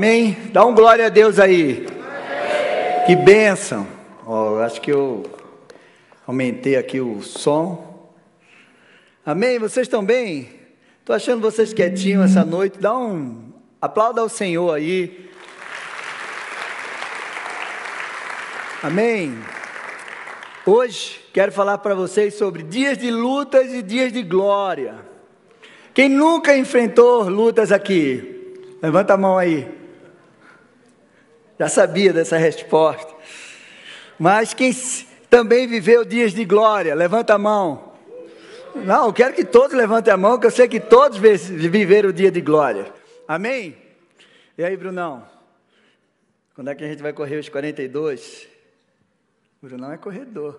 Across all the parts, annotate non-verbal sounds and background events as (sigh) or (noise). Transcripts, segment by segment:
Amém? Dá um glória a Deus aí. Amém. Que bênção. Acho que eu aumentei aqui o som. Amém? Vocês estão bem? Estou achando vocês quietinhos essa noite. Dá um aplauda ao Senhor aí. Amém? Hoje quero falar para vocês sobre dias de lutas e dias de glória. Quem nunca enfrentou lutas aqui? Levanta a mão aí. Já sabia dessa resposta. Mas quem também viveu dias de glória, levanta a mão. Não, eu quero que todos levantem a mão, que eu sei que todos viveram o dia de glória. Amém? E aí, Brunão? Quando é que a gente vai correr os 42? Brunão é corredor.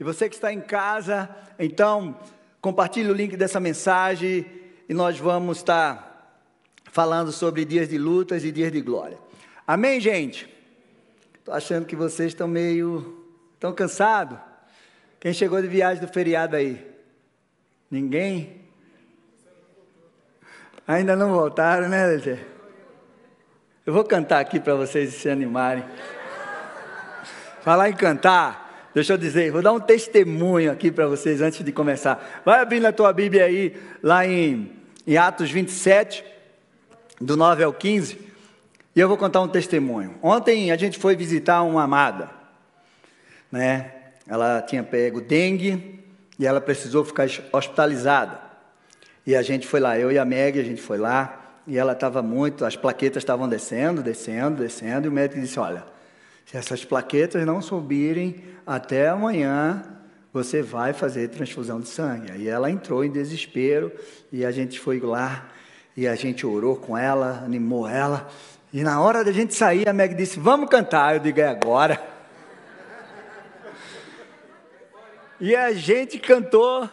E você que está em casa, então, compartilhe o link dessa mensagem e nós vamos estar falando sobre dias de lutas e dias de glória. Amém, gente? Estou achando que vocês estão meio. estão cansados. Quem chegou de viagem do feriado aí? Ninguém? Ainda não voltaram, né, Lelê? Eu vou cantar aqui para vocês se animarem. Falar em cantar, deixa eu dizer, vou dar um testemunho aqui para vocês antes de começar. Vai abrindo a tua Bíblia aí, lá em, em Atos 27, do 9 ao 15. E eu vou contar um testemunho. Ontem a gente foi visitar uma amada, né? Ela tinha pego dengue e ela precisou ficar hospitalizada. E a gente foi lá, eu e a Meg, a gente foi lá e ela estava muito, as plaquetas estavam descendo, descendo, descendo, e o médico disse: Olha, se essas plaquetas não subirem até amanhã, você vai fazer transfusão de sangue. Aí ela entrou em desespero e a gente foi lá e a gente orou com ela, animou ela. E na hora da gente sair, a Meg disse: Vamos cantar. Eu digo: É agora. E a gente cantou,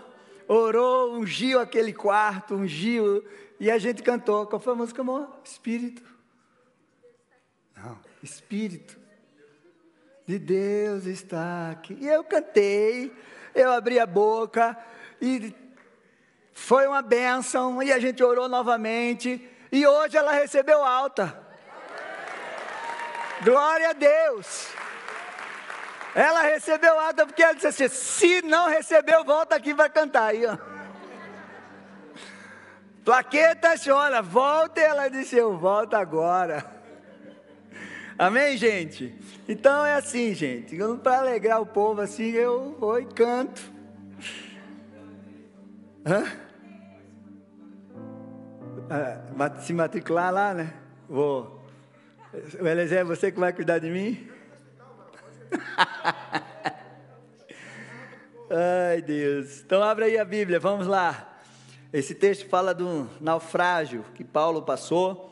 orou, ungiu aquele quarto, ungiu. E a gente cantou. Qual foi a música, amor? Espírito. Não, Espírito de Deus está aqui. E eu cantei, eu abri a boca e foi uma bênção. E a gente orou novamente. E hoje ela recebeu alta. Glória a Deus. Ela recebeu alta porque ela disse assim: se não recebeu, volta aqui para cantar. Aí, ó. Plaqueta chora, volta. E ela disse: eu volto agora. Amém, gente? Então é assim, gente. Para alegrar o povo assim, eu vou e canto. Hã? Ah, se matricular lá, né? Vou. O é você que vai cuidar de mim? Ai, Deus. Então, abre aí a Bíblia, vamos lá. Esse texto fala do naufrágio que Paulo passou.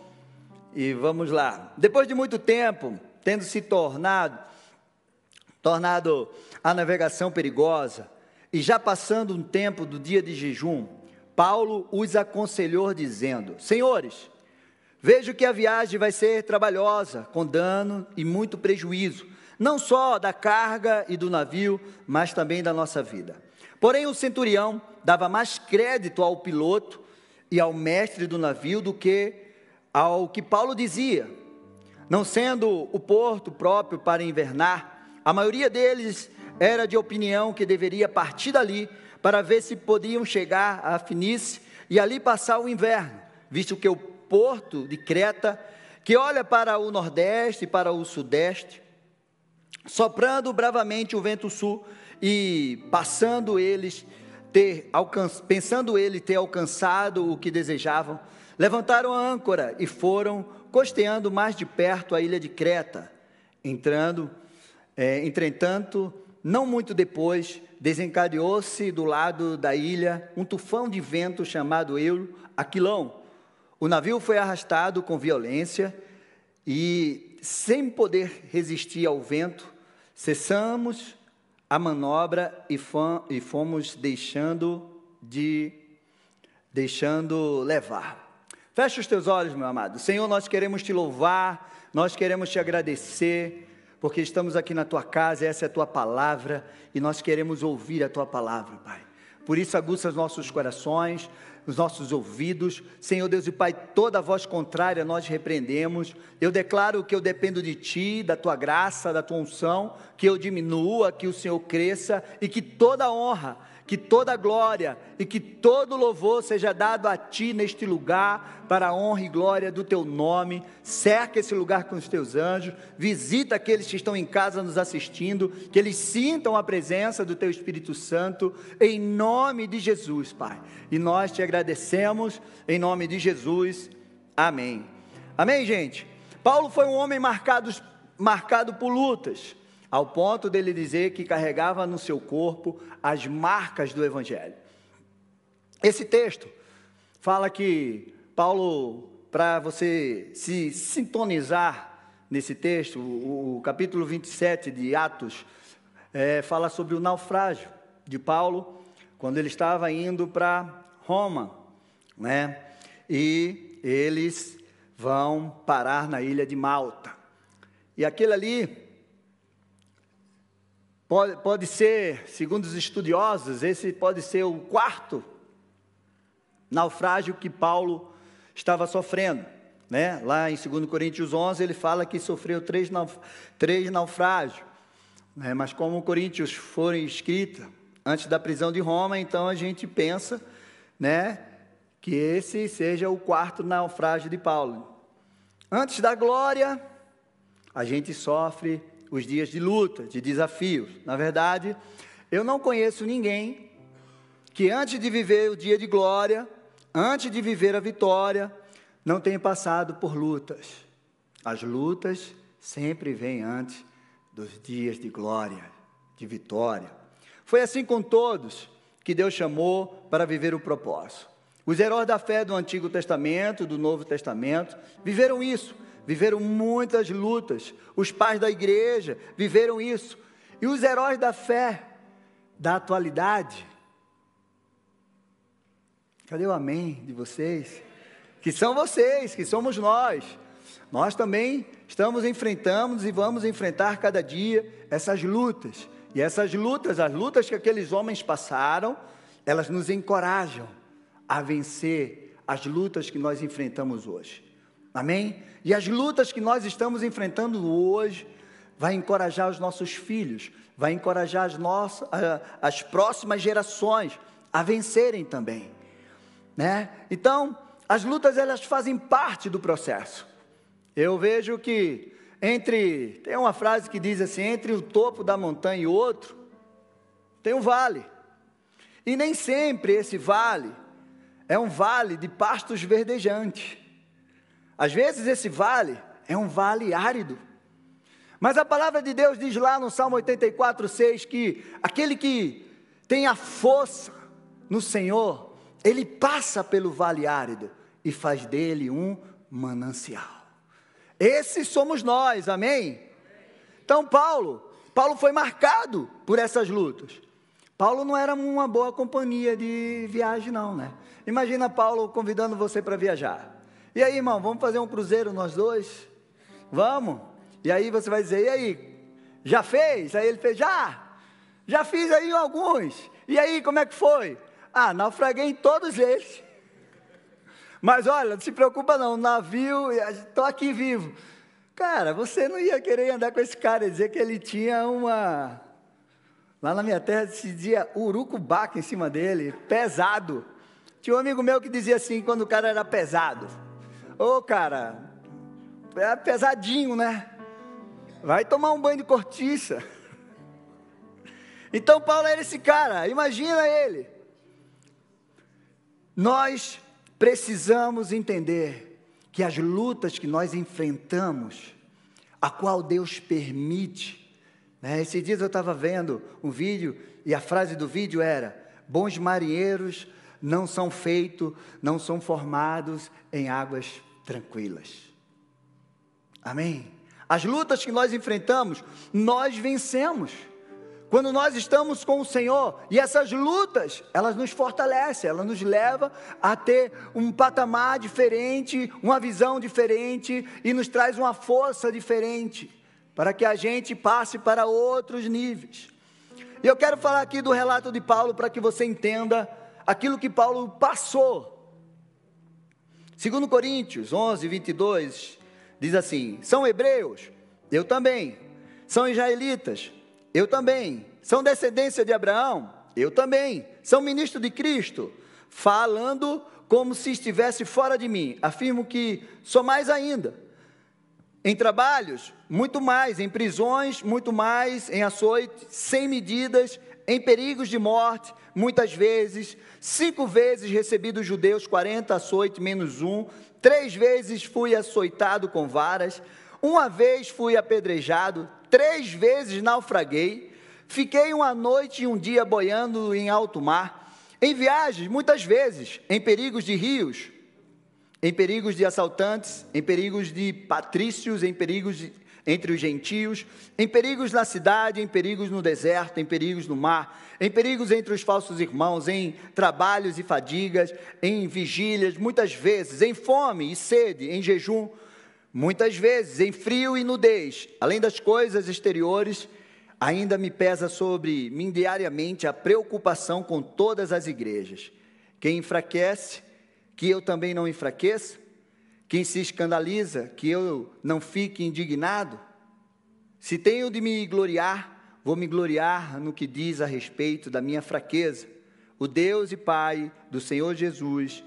E vamos lá. Depois de muito tempo, tendo se tornado, tornado a navegação perigosa, e já passando um tempo do dia de jejum, Paulo os aconselhou, dizendo: Senhores, Vejo que a viagem vai ser trabalhosa, com dano e muito prejuízo, não só da carga e do navio, mas também da nossa vida. Porém, o centurião dava mais crédito ao piloto e ao mestre do navio do que ao que Paulo dizia. Não sendo o porto próprio para invernar, a maioria deles era de opinião que deveria partir dali para ver se podiam chegar a Finice e ali passar o inverno, visto que o porto de Creta, que olha para o nordeste e para o sudeste, soprando bravamente o vento sul e passando eles ter pensando ele ter alcançado o que desejavam, levantaram a âncora e foram costeando mais de perto a ilha de Creta. Entrando, é, entretanto, não muito depois, desencadeou-se do lado da ilha um tufão de vento chamado Euro Aquilão, o navio foi arrastado com violência e, sem poder resistir ao vento, cessamos a manobra e, fomos deixando de deixando levar. Fecha os teus olhos, meu amado. Senhor, nós queremos te louvar, nós queremos te agradecer, porque estamos aqui na tua casa, essa é a tua palavra e nós queremos ouvir a tua palavra, Pai. por isso aguça os nossos corações, os nossos ouvidos. Senhor Deus e Pai, toda voz contrária nós repreendemos. Eu declaro que eu dependo de Ti, da Tua graça, da Tua unção, que eu diminua, que o Senhor cresça e que toda honra que toda glória e que todo louvor seja dado a Ti neste lugar, para a honra e glória do Teu nome. Cerca esse lugar com os Teus anjos, visita aqueles que estão em casa nos assistindo, que eles sintam a presença do Teu Espírito Santo, em nome de Jesus, Pai. E nós te agradecemos, em nome de Jesus. Amém. Amém, gente? Paulo foi um homem marcado, marcado por lutas ao ponto dele dizer que carregava no seu corpo as marcas do Evangelho. Esse texto fala que Paulo, para você se sintonizar nesse texto, o, o capítulo 27 de Atos, é, fala sobre o naufrágio de Paulo, quando ele estava indo para Roma, né? E eles vão parar na ilha de Malta. E aquele ali Pode, pode ser, segundo os estudiosos, esse pode ser o quarto naufrágio que Paulo estava sofrendo. Né? Lá em 2 Coríntios 11, ele fala que sofreu três, nauf três naufrágios. Né? Mas como Coríntios foram escritos antes da prisão de Roma, então a gente pensa né, que esse seja o quarto naufrágio de Paulo. Antes da glória, a gente sofre os dias de luta, de desafios. Na verdade, eu não conheço ninguém que antes de viver o dia de glória, antes de viver a vitória, não tenha passado por lutas. As lutas sempre vêm antes dos dias de glória, de vitória. Foi assim com todos que Deus chamou para viver o propósito. Os heróis da fé do Antigo Testamento, do Novo Testamento, viveram isso viveram muitas lutas. Os pais da igreja viveram isso. E os heróis da fé da atualidade. Cadê o amém de vocês? Que são vocês, que somos nós. Nós também estamos enfrentando e vamos enfrentar cada dia essas lutas. E essas lutas, as lutas que aqueles homens passaram, elas nos encorajam a vencer as lutas que nós enfrentamos hoje. Amém? E as lutas que nós estamos enfrentando hoje vai encorajar os nossos filhos, vai encorajar as nossas as próximas gerações a vencerem também, né? Então, as lutas elas fazem parte do processo. Eu vejo que entre tem uma frase que diz assim, entre o topo da montanha e outro tem um vale. E nem sempre esse vale é um vale de pastos verdejantes. Às vezes esse vale é um vale árido. Mas a palavra de Deus diz lá no Salmo 84, 6 que aquele que tem a força no Senhor, ele passa pelo vale árido e faz dele um manancial. Esses somos nós, amém? Então, Paulo, Paulo foi marcado por essas lutas. Paulo não era uma boa companhia de viagem, não, né? Imagina Paulo convidando você para viajar. E aí, irmão, vamos fazer um cruzeiro nós dois? Vamos? E aí você vai dizer, e aí? Já fez? Aí ele fez, já. Já fiz aí alguns. E aí, como é que foi? Ah, naufraguei em todos eles. Mas olha, não se preocupa não, navio, estou aqui vivo. Cara, você não ia querer andar com esse cara e dizer que ele tinha uma. Lá na minha terra se dizia urucubaca em cima dele, pesado. Tinha um amigo meu que dizia assim, quando o cara era pesado. Ô, oh, cara, é pesadinho, né? Vai tomar um banho de cortiça. Então Paulo era esse cara, imagina ele. Nós precisamos entender que as lutas que nós enfrentamos, a qual Deus permite, né? Esses dias eu estava vendo um vídeo e a frase do vídeo era: bons marinheiros não são feitos, não são formados em águas tranquilas. Amém? As lutas que nós enfrentamos, nós vencemos. Quando nós estamos com o Senhor, e essas lutas, elas nos fortalecem, elas nos levam a ter um patamar diferente, uma visão diferente e nos traz uma força diferente, para que a gente passe para outros níveis. E eu quero falar aqui do relato de Paulo para que você entenda aquilo que Paulo passou. Segundo Coríntios 11, 22, diz assim: São hebreus? Eu também. São israelitas? Eu também. São descendência de Abraão? Eu também. São ministros de Cristo? Falando como se estivesse fora de mim. Afirmo que sou mais ainda. Em trabalhos, muito mais. Em prisões, muito mais. Em açoites, sem medidas. Em perigos de morte, muitas vezes. Cinco vezes recebi dos judeus 40 açoites menos um. Três vezes fui açoitado com varas. Uma vez fui apedrejado. Três vezes naufraguei. Fiquei uma noite e um dia boiando em alto mar em viagens, muitas vezes, em perigos de rios, em perigos de assaltantes, em perigos de patrícios, em perigos de, entre os gentios, em perigos na cidade, em perigos no deserto, em perigos no mar, em perigos entre os falsos irmãos, em trabalhos e fadigas, em vigílias, muitas vezes, em fome e sede, em jejum, muitas vezes, em frio e nudez, além das coisas exteriores ainda me pesa sobre mim diariamente a preocupação com todas as igrejas. Quem enfraquece, que eu também não enfraqueça. Quem se escandaliza, que eu não fique indignado. Se tenho de me gloriar, vou me gloriar no que diz a respeito da minha fraqueza. O Deus e Pai do Senhor Jesus,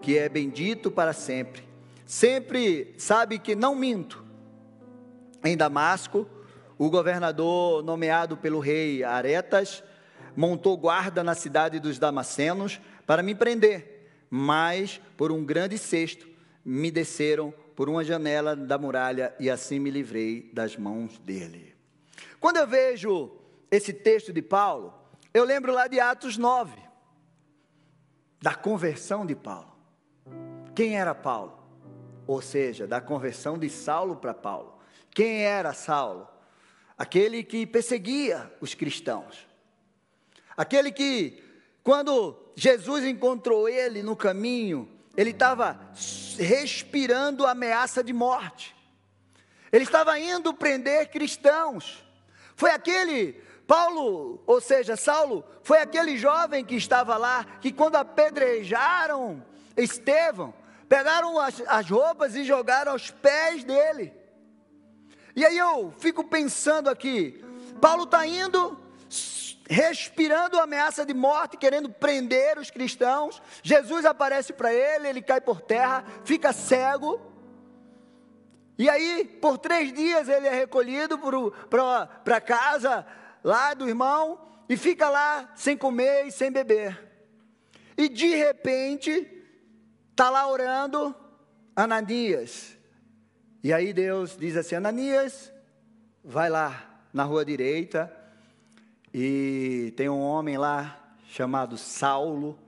que é bendito para sempre, sempre sabe que não minto. Em Damasco, o governador nomeado pelo rei Aretas montou guarda na cidade dos Damascenos para me prender, mas por um grande cesto me desceram por uma janela da muralha e assim me livrei das mãos dele. Quando eu vejo esse texto de Paulo, eu lembro lá de Atos 9, da conversão de Paulo. Quem era Paulo? Ou seja, da conversão de Saulo para Paulo. Quem era Saulo? aquele que perseguia os cristãos, aquele que, quando Jesus encontrou ele no caminho, ele estava respirando ameaça de morte, ele estava indo prender cristãos, foi aquele Paulo, ou seja, Saulo, foi aquele jovem que estava lá, que quando apedrejaram Estevão, pegaram as, as roupas e jogaram aos pés dele. E aí eu fico pensando aqui, Paulo está indo, respirando ameaça de morte, querendo prender os cristãos. Jesus aparece para ele, ele cai por terra, fica cego. E aí, por três dias, ele é recolhido para casa lá do irmão e fica lá sem comer e sem beber. E de repente, está lá orando Ananias. E aí Deus diz assim: Ananias, vai lá na rua direita e tem um homem lá chamado Saulo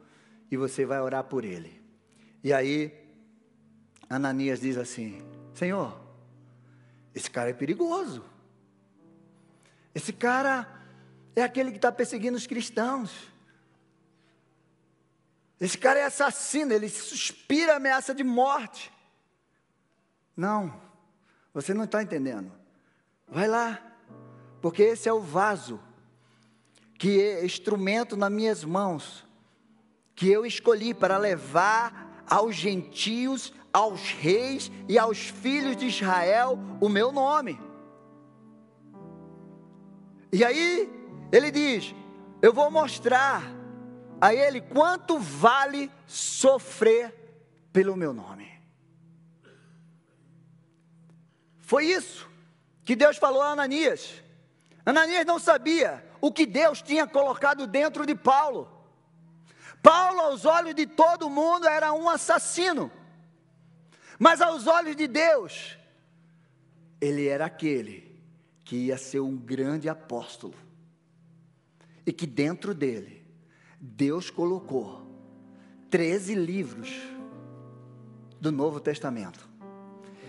e você vai orar por ele. E aí Ananias diz assim: Senhor, esse cara é perigoso. Esse cara é aquele que está perseguindo os cristãos. Esse cara é assassino, ele suspira ameaça de morte. Não, você não está entendendo. Vai lá, porque esse é o vaso, que é instrumento nas minhas mãos, que eu escolhi para levar aos gentios, aos reis e aos filhos de Israel o meu nome. E aí ele diz: Eu vou mostrar a ele quanto vale sofrer pelo meu nome. Foi isso que Deus falou a Ananias. Ananias não sabia o que Deus tinha colocado dentro de Paulo. Paulo, aos olhos de todo mundo, era um assassino. Mas aos olhos de Deus, ele era aquele que ia ser um grande apóstolo. E que dentro dele, Deus colocou 13 livros do Novo Testamento.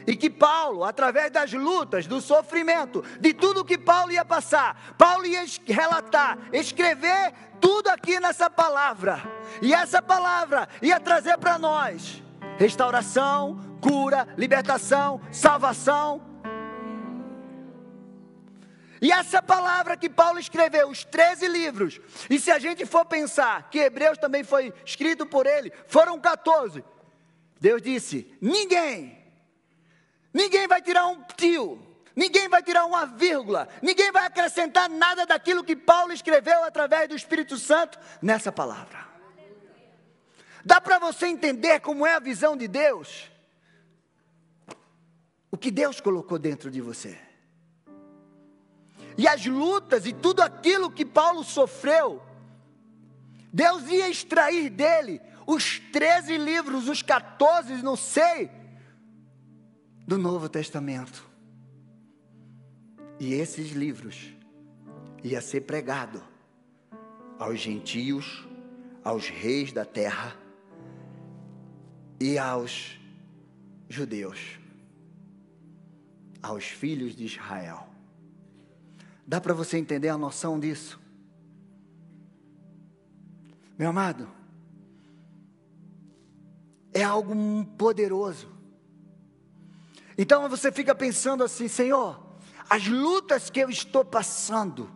E que Paulo, através das lutas, do sofrimento, de tudo que Paulo ia passar, Paulo ia relatar, escrever tudo aqui nessa palavra. E essa palavra ia trazer para nós restauração, cura, libertação, salvação. E essa palavra que Paulo escreveu, os 13 livros, e se a gente for pensar que Hebreus também foi escrito por ele, foram 14. Deus disse: ninguém, ninguém vai tirar um tio, ninguém vai tirar uma vírgula, ninguém vai acrescentar nada daquilo que Paulo escreveu através do Espírito Santo nessa palavra. Dá para você entender como é a visão de Deus? O que Deus colocou dentro de você. E as lutas e tudo aquilo que Paulo sofreu, Deus ia extrair dele os 13 livros, os 14, não sei, do Novo Testamento. E esses livros ia ser pregado aos gentios, aos reis da terra e aos judeus, aos filhos de Israel. Dá para você entender a noção disso? Meu amado, é algo poderoso. Então você fica pensando assim, Senhor, as lutas que eu estou passando,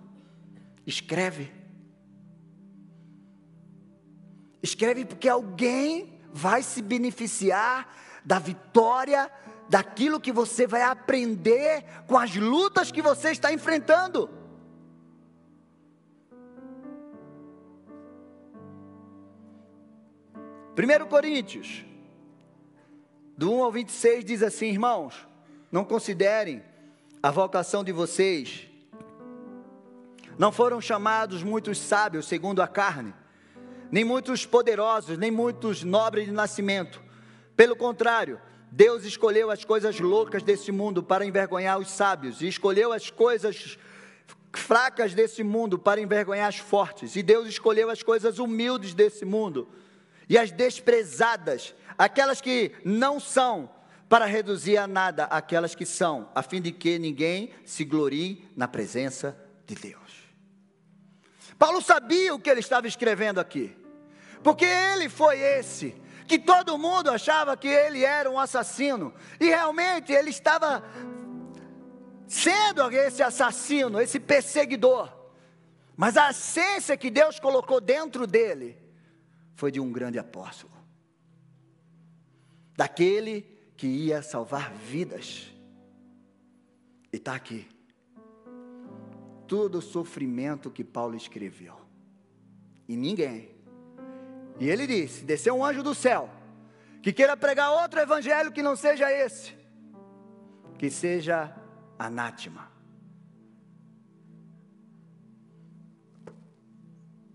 escreve. Escreve porque alguém vai se beneficiar da vitória daquilo que você vai aprender com as lutas que você está enfrentando. Primeiro Coríntios, do 1 ao 26 diz assim, irmãos, não considerem a vocação de vocês. Não foram chamados muitos sábios segundo a carne, nem muitos poderosos, nem muitos nobres de nascimento. Pelo contrário, Deus escolheu as coisas loucas desse mundo para envergonhar os sábios, e escolheu as coisas fracas desse mundo para envergonhar as fortes, e Deus escolheu as coisas humildes desse mundo e as desprezadas, aquelas que não são, para reduzir a nada aquelas que são, a fim de que ninguém se glorie na presença de Deus. Paulo sabia o que ele estava escrevendo aqui, porque ele foi esse que todo mundo achava que ele era um assassino, e realmente ele estava sendo esse assassino, esse perseguidor. Mas a essência que Deus colocou dentro dele foi de um grande apóstolo, daquele que ia salvar vidas. E está aqui. Todo o sofrimento que Paulo escreveu. E ninguém e ele disse: desceu um anjo do céu, que queira pregar outro evangelho que não seja esse, que seja anátema.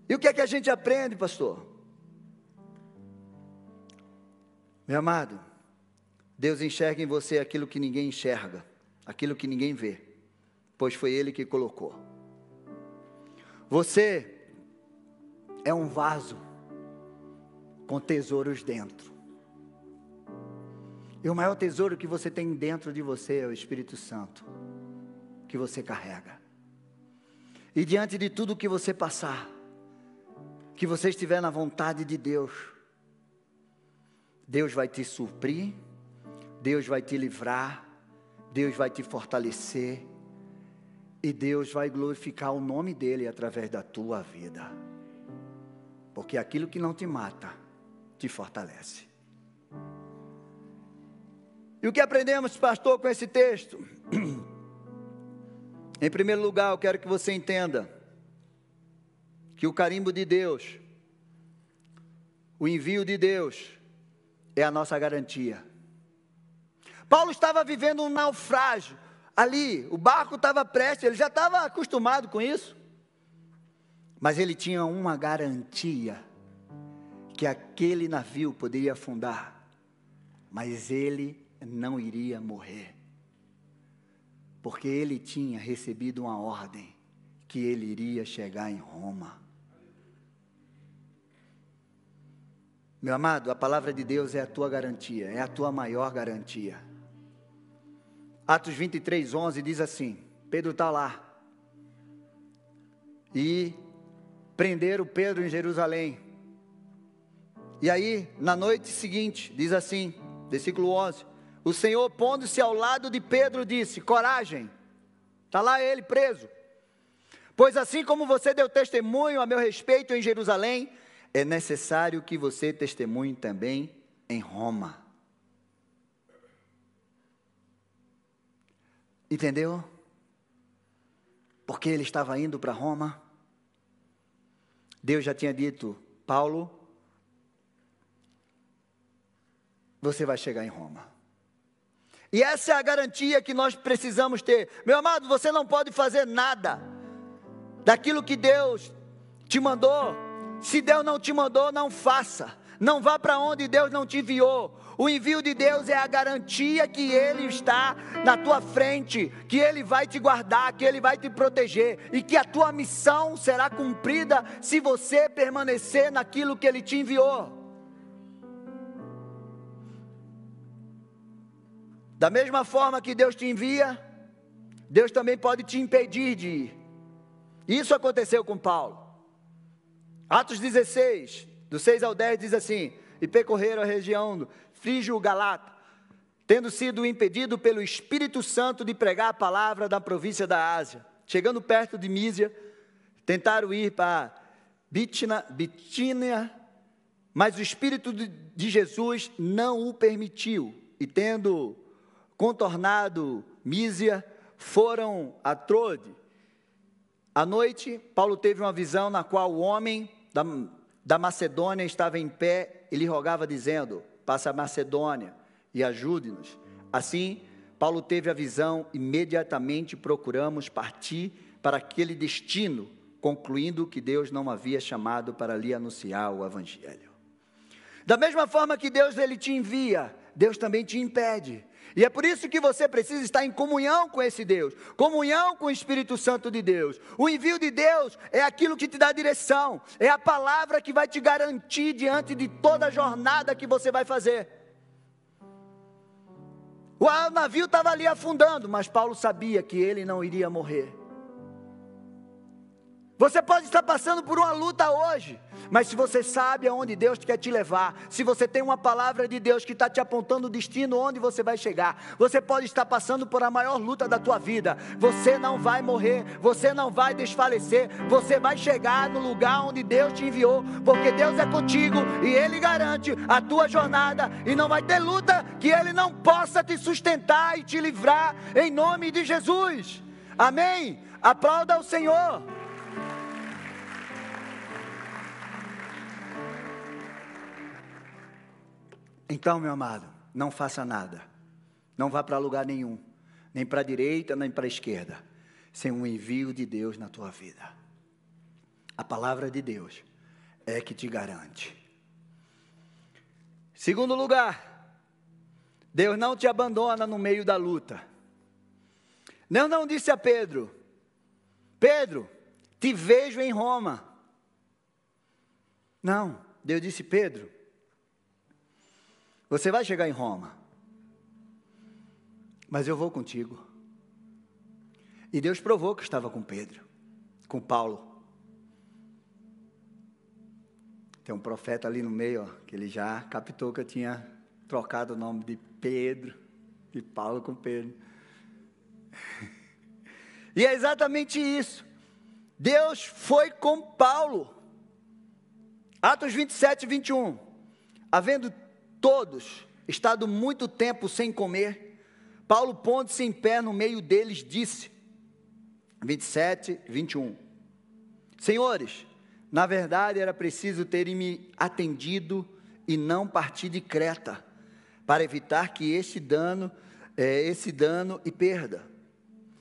E o que é que a gente aprende, pastor? Meu amado, Deus enxerga em você aquilo que ninguém enxerga, aquilo que ninguém vê, pois foi Ele que colocou. Você é um vaso com tesouros dentro. E o maior tesouro que você tem dentro de você é o Espírito Santo, que você carrega. E diante de tudo que você passar, que você estiver na vontade de Deus, Deus vai te suprir, Deus vai te livrar, Deus vai te fortalecer, e Deus vai glorificar o nome dEle através da tua vida. Porque aquilo que não te mata, te fortalece. E o que aprendemos, pastor, com esse texto? (clears throat) Em primeiro lugar, eu quero que você entenda que o carimbo de Deus, o envio de Deus, é a nossa garantia. Paulo estava vivendo um naufrágio ali, o barco estava prestes, ele já estava acostumado com isso, mas ele tinha uma garantia que aquele navio poderia afundar, mas ele não iria morrer, porque ele tinha recebido uma ordem que ele iria chegar em Roma. Meu amado, a palavra de Deus é a tua garantia, é a tua maior garantia. Atos 23, 11 diz assim: Pedro está lá, e prenderam Pedro em Jerusalém, e aí, na noite seguinte, diz assim, versículo 11: O Senhor, pondo-se ao lado de Pedro, disse: Coragem, está lá ele preso. Pois assim como você deu testemunho a meu respeito em Jerusalém, é necessário que você testemunhe também em Roma. Entendeu? Porque ele estava indo para Roma. Deus já tinha dito: Paulo, você vai chegar em Roma. E essa é a garantia que nós precisamos ter. Meu amado, você não pode fazer nada daquilo que Deus te mandou. Se Deus não te mandou, não faça. Não vá para onde Deus não te enviou. O envio de Deus é a garantia que Ele está na tua frente, que Ele vai te guardar, que Ele vai te proteger e que a tua missão será cumprida se você permanecer naquilo que Ele te enviou. Da mesma forma que Deus te envia, Deus também pode te impedir de ir. Isso aconteceu com Paulo. Atos 16, do 6 ao 10, diz assim: E percorreram a região do Frígio Galata, tendo sido impedido pelo Espírito Santo de pregar a palavra da província da Ásia. Chegando perto de Mísia, tentaram ir para Bitínia, mas o Espírito de Jesus não o permitiu. E tendo contornado Mísia, foram a Trode. À noite, Paulo teve uma visão na qual o homem da, da Macedônia estava em pé e lhe rogava, dizendo: Passa a Macedônia e ajude-nos. Assim, Paulo teve a visão, imediatamente procuramos partir para aquele destino, concluindo que Deus não havia chamado para lhe anunciar o Evangelho. Da mesma forma que Deus ele te envia, Deus também te impede. E é por isso que você precisa estar em comunhão com esse Deus, comunhão com o Espírito Santo de Deus. O envio de Deus é aquilo que te dá direção, é a palavra que vai te garantir diante de toda a jornada que você vai fazer. O navio estava ali afundando, mas Paulo sabia que ele não iria morrer. Você pode estar passando por uma luta hoje, mas se você sabe aonde Deus quer te levar, se você tem uma palavra de Deus que está te apontando o destino onde você vai chegar, você pode estar passando por a maior luta da tua vida. Você não vai morrer, você não vai desfalecer, você vai chegar no lugar onde Deus te enviou, porque Deus é contigo e Ele garante a tua jornada e não vai ter luta que Ele não possa te sustentar e te livrar em nome de Jesus. Amém? Aplauda o Senhor. Então, meu amado, não faça nada. Não vá para lugar nenhum, nem para a direita, nem para a esquerda, sem um envio de Deus na tua vida. A palavra de Deus é que te garante. Segundo lugar, Deus não te abandona no meio da luta. Deus não disse a Pedro: Pedro, te vejo em Roma. Não, Deus disse: Pedro, você vai chegar em Roma, mas eu vou contigo. E Deus provou que estava com Pedro, com Paulo. Tem um profeta ali no meio, ó, que ele já captou que eu tinha trocado o nome de Pedro, de Paulo com Pedro. (laughs) E é exatamente isso. Deus foi com Paulo. Atos 27, 21. Havendo todos, estado muito tempo sem comer, Paulo, pondo-se em pé no meio deles, disse, 27, 21, Senhores, na verdade era preciso terem me atendido e não partir de Creta, para evitar que este dano, é, esse dano e perda.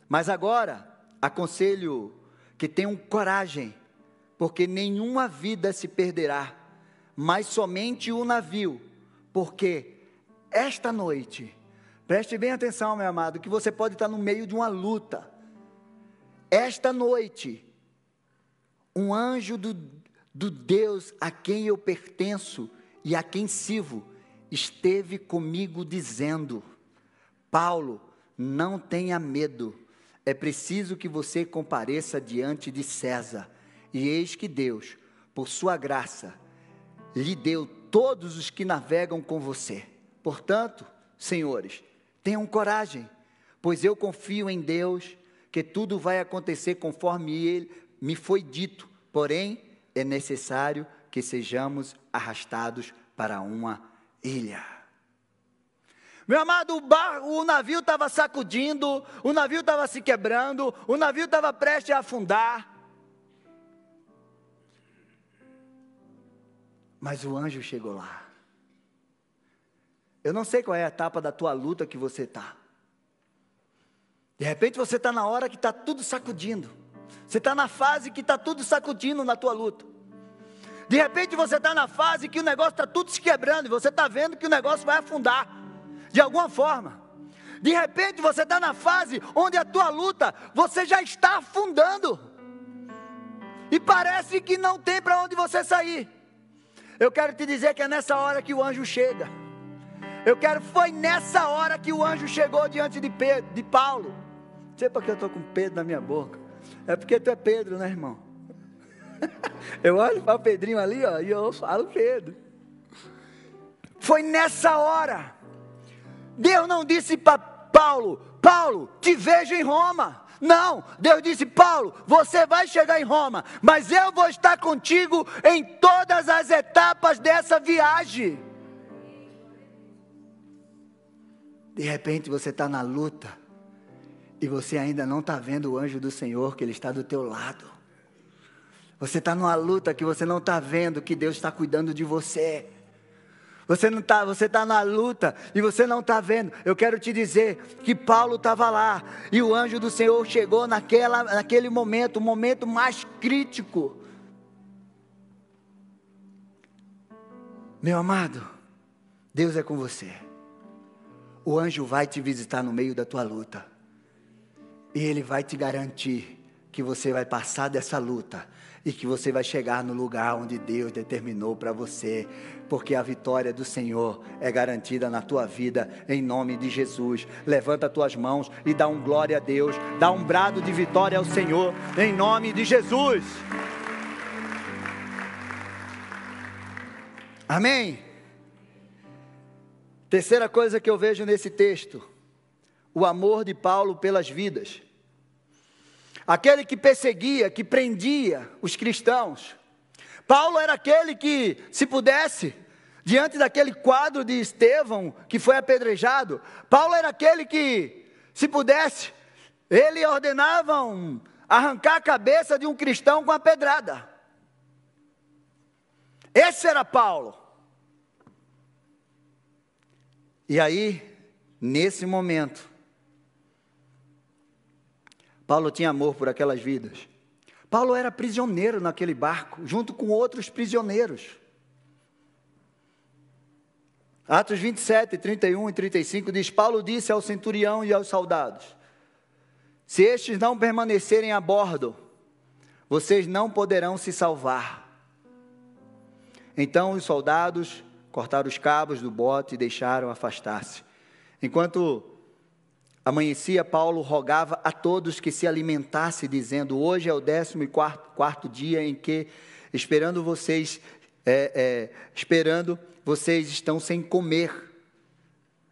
Mas agora, aconselho que tenham coragem, porque nenhuma vida se perderá, mas somente o navio porque esta noite, preste bem atenção, meu amado, que você pode estar no meio de uma luta. Esta noite, um anjo do, do Deus a quem eu pertenço e a quem sirvo, esteve comigo dizendo: Paulo, não tenha medo, é preciso que você compareça diante de César. E eis que Deus, por sua graça, lhe deu todos os que navegam com você. Portanto, senhores, tenham coragem, pois eu confio em Deus que tudo vai acontecer conforme Ele me foi dito, porém é necessário que sejamos arrastados para uma ilha. Meu amado, o, bar, o navio estava sacudindo, o navio estava se quebrando, o navio estava prestes a afundar. Mas o anjo chegou lá. Eu não sei qual é a etapa da tua luta que você está. De repente você está na hora que está tudo sacudindo. Você está na fase que está tudo sacudindo na tua luta. De repente você está na fase que o negócio está tudo se quebrando e você está vendo que o negócio vai afundar, de alguma forma. De repente você está na fase onde a tua luta, você já está afundando. E parece que não tem para onde você sair. Eu quero te dizer que é nessa hora que o anjo chega. Eu quero, foi nessa hora que o anjo chegou diante de, Pedro, de Paulo. Não sei porque eu estou com Pedro na minha boca. É porque tu é Pedro, né, irmão? (laughs) Eu olho para o Pedrinho ali, ó, e eu falo Pedro. Foi nessa hora. Deus não disse para Paulo, Paulo, te vejo em Roma. Não, Deus disse: Paulo, você vai chegar em Roma, mas eu vou estar contigo em todas as etapas dessa viagem. De repente você está na luta e você ainda não está vendo o anjo do Senhor que ele está do teu lado. Você está numa luta que você não está vendo que Deus está cuidando de você. Você não está, você está na luta e você não está vendo. Eu quero te dizer que Paulo estava lá e o anjo do Senhor chegou naquela, naquele momento, o momento mais crítico. Meu amado, Deus é com você. O anjo vai te visitar no meio da tua luta. E ele vai te garantir que você vai passar dessa luta e que você vai chegar no lugar onde Deus determinou para você, porque a vitória do Senhor é garantida na tua vida, em nome de Jesus. Levanta as tuas mãos e dá um glória a Deus, dá um brado de vitória ao Senhor, em nome de Jesus. Amém. Terceira coisa que eu vejo nesse texto, o amor de Paulo pelas vidas. Aquele que perseguia, que prendia os cristãos. Paulo era aquele que, se pudesse, diante daquele quadro de Estevão que foi apedrejado, Paulo era aquele que, se pudesse, ele ordenava arrancar a cabeça de um cristão com a pedrada. Esse era Paulo. E aí, nesse momento, Paulo tinha amor por aquelas vidas. Paulo era prisioneiro naquele barco, junto com outros prisioneiros. Atos 27, 31 e 35 diz: Paulo disse ao centurião e aos soldados: Se estes não permanecerem a bordo, vocês não poderão se salvar. Então os soldados cortaram os cabos do bote e deixaram afastar-se. Enquanto Amanhecia, Paulo rogava a todos que se alimentassem, dizendo: Hoje é o décimo e quarto, quarto dia em que, esperando vocês, é, é, esperando, vocês estão sem comer,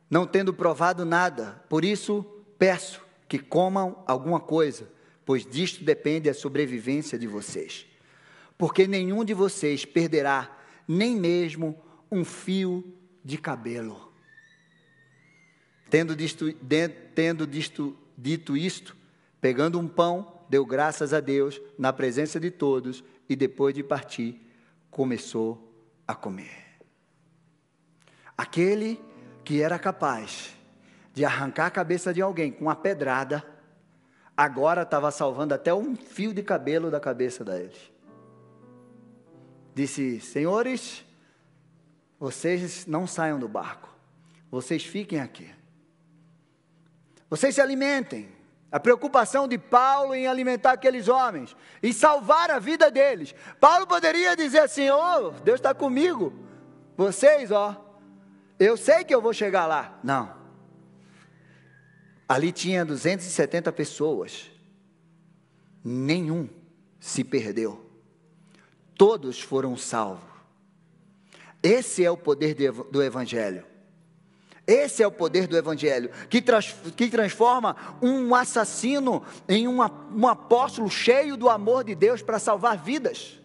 não tendo provado nada. Por isso, peço que comam alguma coisa, pois disto depende a sobrevivência de vocês. Porque nenhum de vocês perderá nem mesmo um fio de cabelo. Tendo, disto, de, tendo disto, dito isto, pegando um pão, deu graças a Deus na presença de todos e depois de partir, começou a comer. Aquele que era capaz de arrancar a cabeça de alguém com uma pedrada, agora estava salvando até um fio de cabelo da cabeça deles. Disse: Senhores, vocês não saiam do barco, vocês fiquem aqui. Vocês se alimentem. A preocupação de Paulo em alimentar aqueles homens e salvar a vida deles. Paulo poderia dizer assim: Oh, Deus está comigo. Vocês, ó, eu sei que eu vou chegar lá. Não. Ali tinha 270 pessoas. Nenhum se perdeu. Todos foram salvos. Esse é o poder do Evangelho. Esse é o poder do Evangelho, que, trans, que transforma um assassino em uma, um apóstolo cheio do amor de Deus para salvar vidas.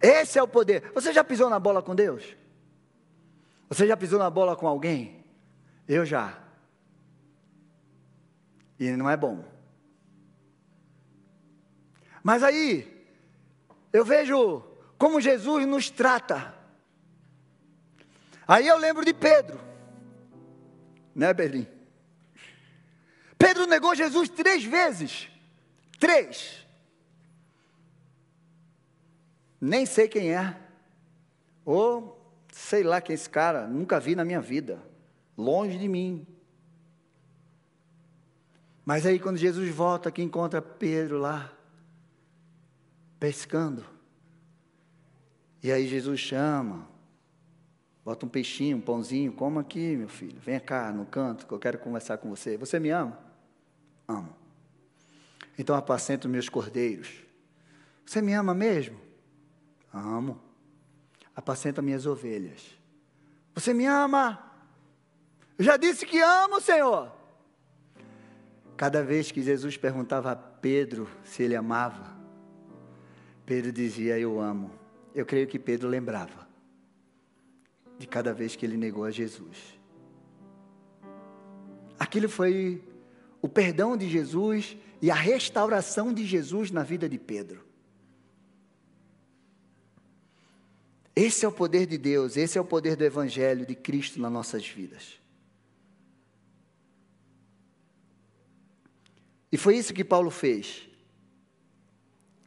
Esse é o poder. Você já pisou na bola com Deus? Você já pisou na bola com alguém? Eu já. E não é bom. Mas aí, eu vejo como Jesus nos trata. Aí eu lembro de Pedro, né, Pedrinho? Pedro negou Jesus três vezes. Três. Nem sei quem é. Ou sei lá quem é esse cara, nunca vi na minha vida. Longe de mim. Mas aí quando Jesus volta, que encontra Pedro lá, pescando. E aí Jesus chama, bota um peixinho, um pãozinho, coma aqui, meu filho, vem cá no canto que eu quero conversar com você. Você me ama? Amo. Então apacento meus cordeiros. Você me ama mesmo? Amo. Apacenta minhas ovelhas. Você me ama? Eu já disse que amo, Senhor. Cada vez que Jesus perguntava a Pedro se ele amava, Pedro dizia: Eu amo. Eu creio que Pedro lembrava de cada vez que ele negou a Jesus. Aquilo foi o perdão de Jesus e a restauração de Jesus na vida de Pedro. Esse é o poder de Deus, esse é o poder do Evangelho de Cristo nas nossas vidas. E foi isso que Paulo fez.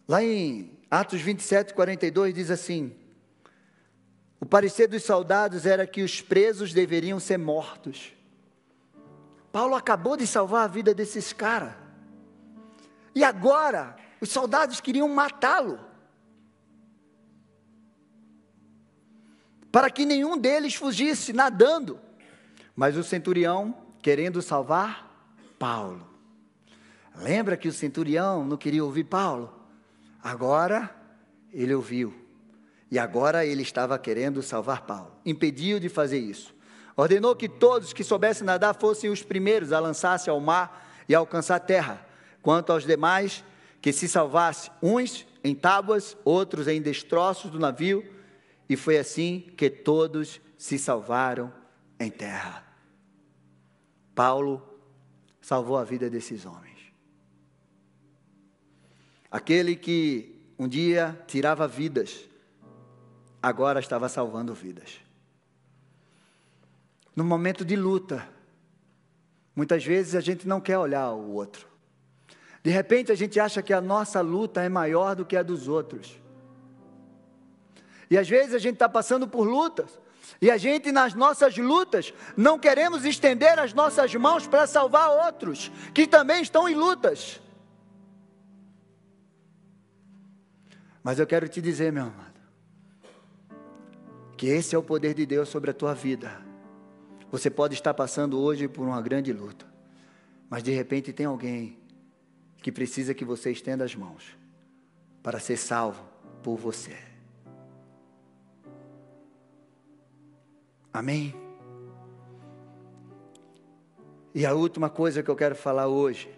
Lá em Atos 27, 42 diz assim: O parecer dos soldados era que os presos deveriam ser mortos. Paulo acabou de salvar a vida desses caras. E agora, os soldados queriam matá-lo. Para que nenhum deles fugisse nadando. Mas o centurião, querendo salvar Paulo. Lembra que o centurião não queria ouvir Paulo? Agora ele ouviu. E agora ele estava querendo salvar Paulo. Impediu de fazer isso. Ordenou que todos que soubessem nadar fossem os primeiros a lançar-se ao mar e alcançar a terra. Quanto aos demais, que se salvasse, uns em tábuas, outros em destroços do navio. E foi assim que todos se salvaram em terra. Paulo salvou a vida desses homens. Aquele que um dia tirava vidas, agora estava salvando vidas. No momento de luta, muitas vezes a gente não quer olhar o outro. De repente a gente acha que a nossa luta é maior do que a dos outros. E às vezes a gente está passando por lutas, e a gente, nas nossas lutas, não queremos estender as nossas mãos para salvar outros que também estão em lutas. Mas eu quero te dizer, meu amado, que esse é o poder de Deus sobre a tua vida. Você pode estar passando hoje por uma grande luta, mas de repente tem alguém que precisa que você estenda as mãos para ser salvo por você. Amém? E a última coisa que eu quero falar hoje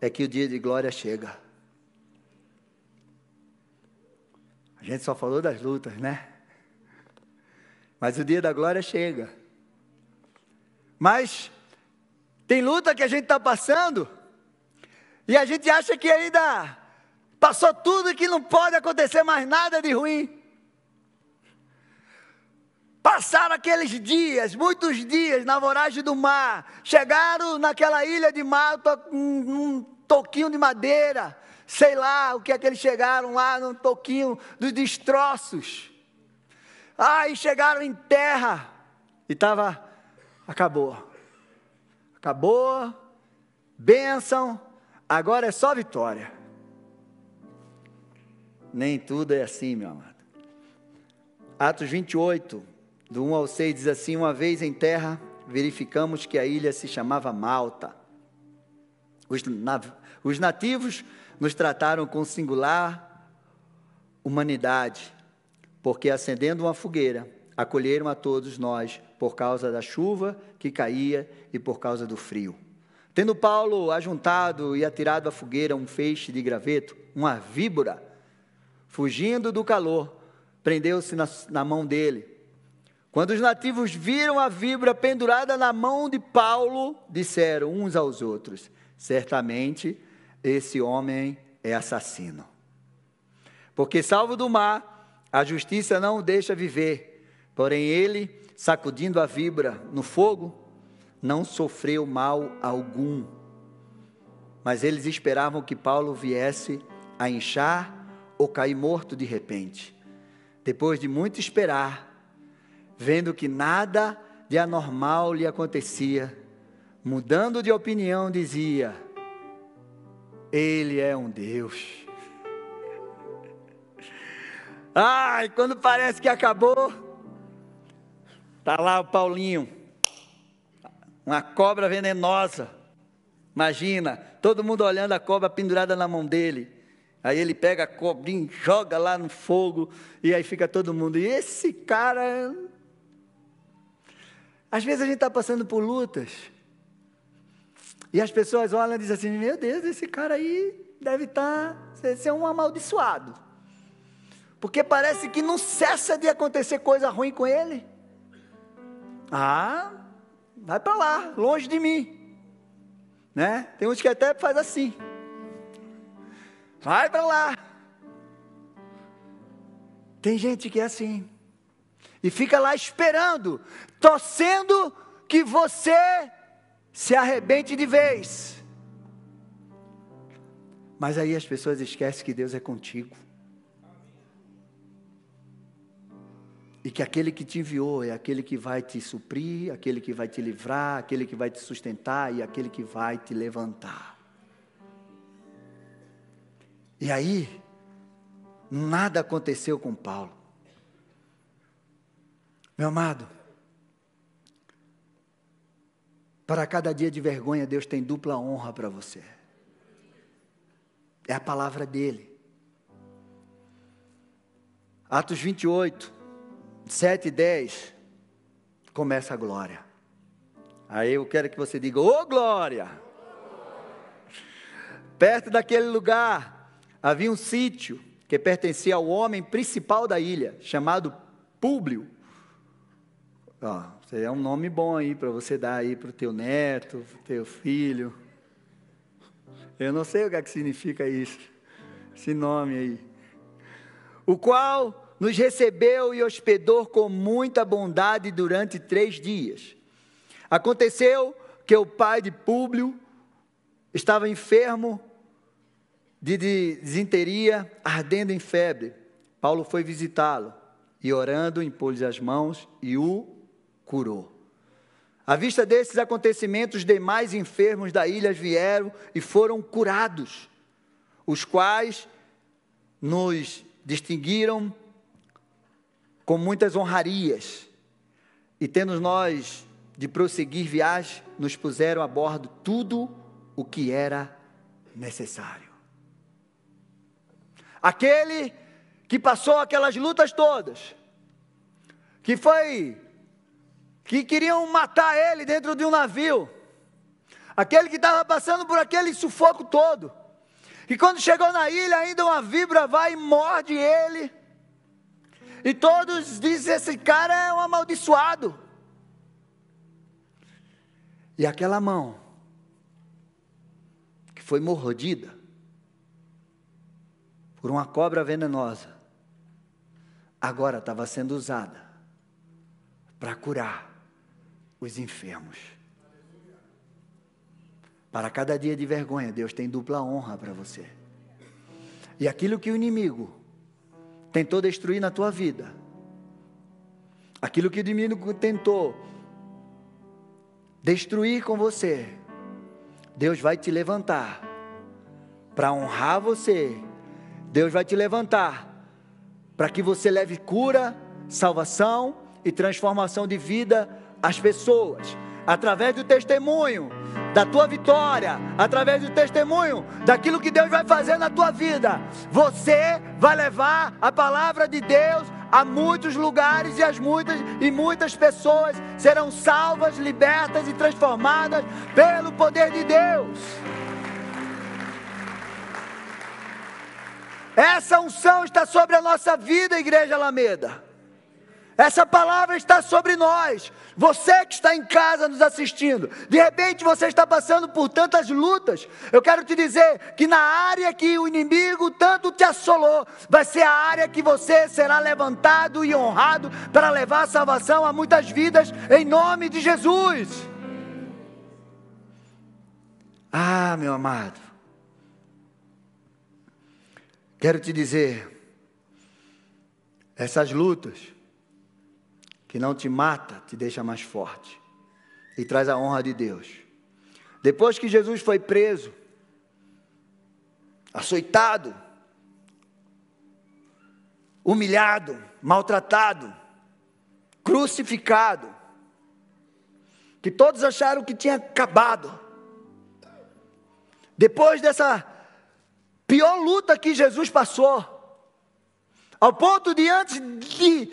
é que o dia de glória chega. A gente só falou das lutas, né? Mas o dia da glória chega. Mas tem luta que a gente está passando e a gente acha que ainda passou tudo e que não pode acontecer mais nada de ruim. Passaram aqueles dias, muitos dias na voragem do mar, chegaram naquela ilha de Malta com um toquinho de madeira, sei lá o que é que eles chegaram lá no toquinho dos destroços. Aí chegaram em terra e estava, acabou. Acabou, bênção, agora é só vitória. Nem tudo é assim, meu amado. Atos 28, do 1 ao 6, diz assim: Uma vez em terra, verificamos que a ilha se chamava Malta. Os, os nativos nos trataram com singular humanidade, porque acendendo uma fogueira, acolheram a todos nós por causa da chuva que caía e por causa do frio. Tendo Paulo ajuntado e atirado à fogueira um feixe de graveto, uma víbora, fugindo do calor, prendeu-se na, na mão dele. Quando os nativos viram a víbora pendurada na mão de Paulo, disseram uns aos outros: Certamente esse homem é assassino. Porque, salvo do mar, a justiça não o deixa viver. Porém, ele, sacudindo a víbora no fogo, não sofreu mal algum. Mas eles esperavam que Paulo viesse a inchar ou cair morto de repente. Depois de muito esperar, vendo que nada de anormal lhe acontecia, mudando de opinião, dizia: Ele é um Deus. Ai, quando parece que acabou, tá lá o Paulinho, uma cobra venenosa. Imagina, todo mundo olhando a cobra pendurada na mão dele. Aí ele pega a cobrinha, joga lá no fogo, e aí fica todo mundo. E esse cara. Às vezes a gente está passando por lutas. E as pessoas olham e dizem assim: Meu Deus, esse cara aí deve estar. Tá, ser um amaldiçoado. Porque parece que não cessa de acontecer coisa ruim com ele. Ah, vai para lá, longe de mim. Né? Tem uns que até faz assim. Vai para lá. Tem gente que é assim. E fica lá esperando, torcendo que você se arrebente de vez. Mas aí as pessoas esquecem que Deus é contigo. E que aquele que te enviou é aquele que vai te suprir, aquele que vai te livrar, aquele que vai te sustentar e aquele que vai te levantar. E aí, nada aconteceu com Paulo. Meu amado, para cada dia de vergonha, Deus tem dupla honra para você. É a palavra dele. Atos 28. 7 e 10, começa a glória. Aí eu quero que você diga, ô oh, glória! Perto daquele lugar havia um sítio que pertencia ao homem principal da ilha, chamado Públio. Ó, é um nome bom aí para você dar aí para o teu neto, pro teu filho. Eu não sei o que, é que significa isso, esse nome aí. O qual nos recebeu e hospedou com muita bondade durante três dias. Aconteceu que o pai de Públio estava enfermo de desinteria, ardendo em febre. Paulo foi visitá-lo e, orando, impôs as mãos e o curou. À vista desses acontecimentos, os demais enfermos da ilha vieram e foram curados, os quais nos distinguiram com muitas honrarias. E tendo nós de prosseguir viagem, nos puseram a bordo tudo o que era necessário. Aquele que passou aquelas lutas todas, que foi, que queriam matar ele dentro de um navio, aquele que estava passando por aquele sufoco todo, e quando chegou na ilha, ainda uma vibra vai e morde ele, e todos dizem: esse cara é um amaldiçoado. E aquela mão, que foi mordida por uma cobra venenosa, agora estava sendo usada para curar os enfermos. Para cada dia de vergonha, Deus tem dupla honra para você. E aquilo que o inimigo tentou destruir na tua vida, aquilo que o inimigo tentou destruir com você, Deus vai te levantar para honrar você. Deus vai te levantar para que você leve cura, salvação e transformação de vida às pessoas, através do testemunho da tua vitória, através do testemunho daquilo que Deus vai fazer na tua vida. Você vai levar a palavra de Deus a muitos lugares e as muitas e muitas pessoas serão salvas, libertas e transformadas pelo poder de Deus. Essa unção está sobre a nossa vida, Igreja Alameda. Essa palavra está sobre nós. Você que está em casa nos assistindo, de repente você está passando por tantas lutas. Eu quero te dizer que na área que o inimigo tanto te assolou, vai ser a área que você será levantado e honrado para levar a salvação a muitas vidas em nome de Jesus. Ah, meu amado. Quero te dizer, essas lutas que não te mata, te deixa mais forte e traz a honra de Deus. Depois que Jesus foi preso, açoitado, humilhado, maltratado, crucificado, que todos acharam que tinha acabado. Depois dessa pior luta que Jesus passou. Ao ponto de antes de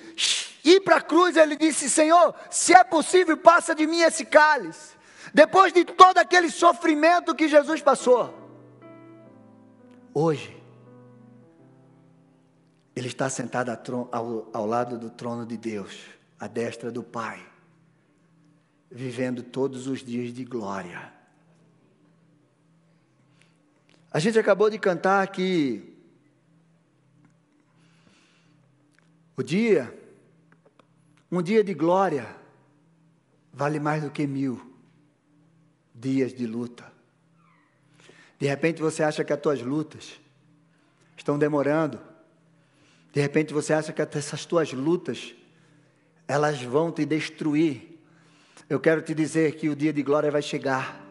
ir para a cruz, ele disse: Senhor, se é possível, passa de mim esse cálice. Depois de todo aquele sofrimento que Jesus passou, hoje, ele está sentado ao, ao lado do trono de Deus, à destra do Pai, vivendo todos os dias de glória a gente acabou de cantar que o dia, um dia de glória, vale mais do que mil dias de luta. De repente você acha que as tuas lutas estão demorando. De repente você acha que essas tuas lutas elas vão te destruir. Eu quero te dizer que o dia de glória vai chegar.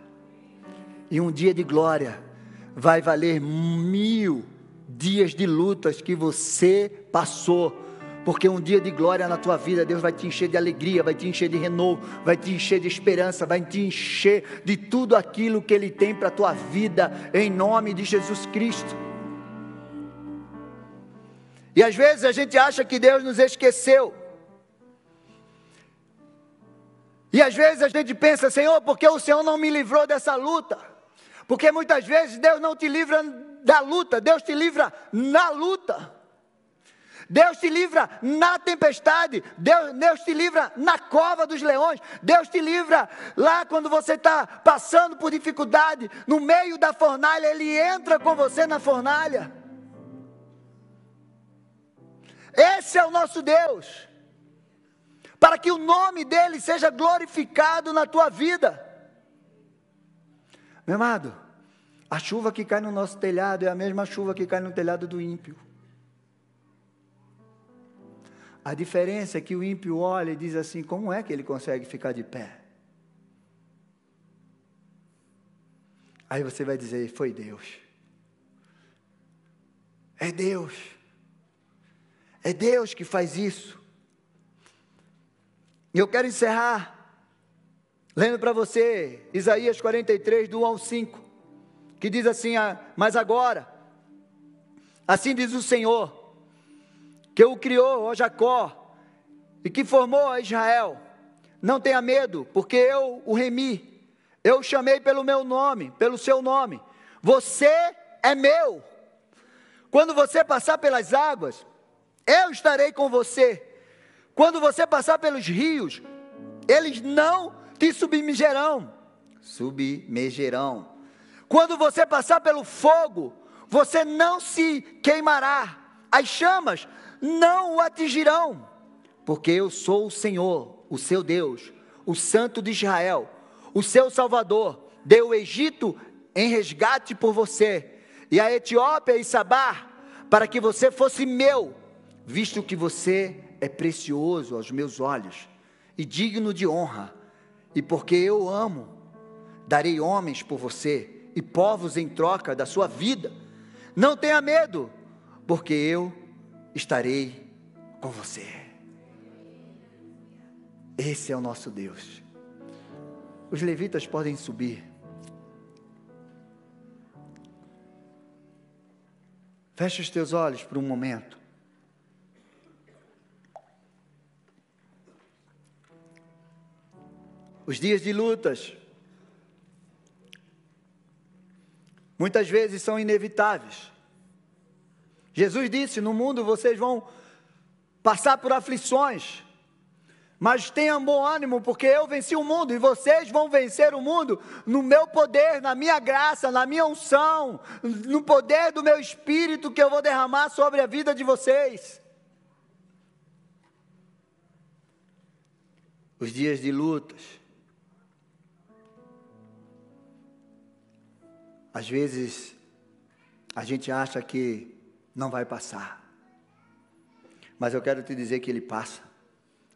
E um dia de glória vai valer mil dias de lutas que você passou. Porque um dia de glória na tua vida, Deus vai te encher de alegria, vai te encher de renovo, vai te encher de esperança, vai te encher de tudo aquilo que Ele tem para a tua vida, em nome de Jesus Cristo. E às vezes a gente acha que Deus nos esqueceu. E às vezes a gente pensa, Senhor, por que o Senhor não me livrou dessa luta? Porque muitas vezes Deus não te livra da luta, Deus te livra na luta. Deus te livra na tempestade, Deus, Deus te livra na cova dos leões, Deus te livra lá quando você está passando por dificuldade, no meio da fornalha, Ele entra com você na fornalha. Esse é o nosso Deus, para que o nome dEle seja glorificado na tua vida. Meu amado, a chuva que cai no nosso telhado é a mesma chuva que cai no telhado do ímpio. A diferença é que o ímpio olha e diz assim: como é que ele consegue ficar de pé? Aí você vai dizer: foi Deus. É Deus. É Deus que faz isso. E eu quero encerrar lendo para você Isaías 43, do 1 ao 5 que diz assim: ah, Mas agora, assim diz o Senhor, que o criou, ó Jacó, e que formou a Israel, não tenha medo, porque eu o remi, eu o chamei pelo meu nome, pelo seu nome, você é meu. Quando você passar pelas águas, eu estarei com você. Quando você passar pelos rios, eles não te submergerão. Submergerão. Quando você passar pelo fogo, você não se queimará, as chamas não o atingirão, porque eu sou o Senhor, o seu Deus, o Santo de Israel, o seu Salvador. Deu o Egito em resgate por você, e a Etiópia e Sabá, para que você fosse meu, visto que você é precioso aos meus olhos e digno de honra, e porque eu amo, darei homens por você e povos em troca da sua vida. Não tenha medo, porque eu estarei com você. Esse é o nosso Deus. Os levitas podem subir. Feche os teus olhos por um momento. Os dias de lutas muitas vezes são inevitáveis. Jesus disse: No mundo vocês vão passar por aflições, mas tenham bom ânimo, porque eu venci o mundo e vocês vão vencer o mundo no meu poder, na minha graça, na minha unção, no poder do meu espírito que eu vou derramar sobre a vida de vocês. Os dias de lutas. Às vezes a gente acha que não vai passar. Mas eu quero te dizer que ele passa.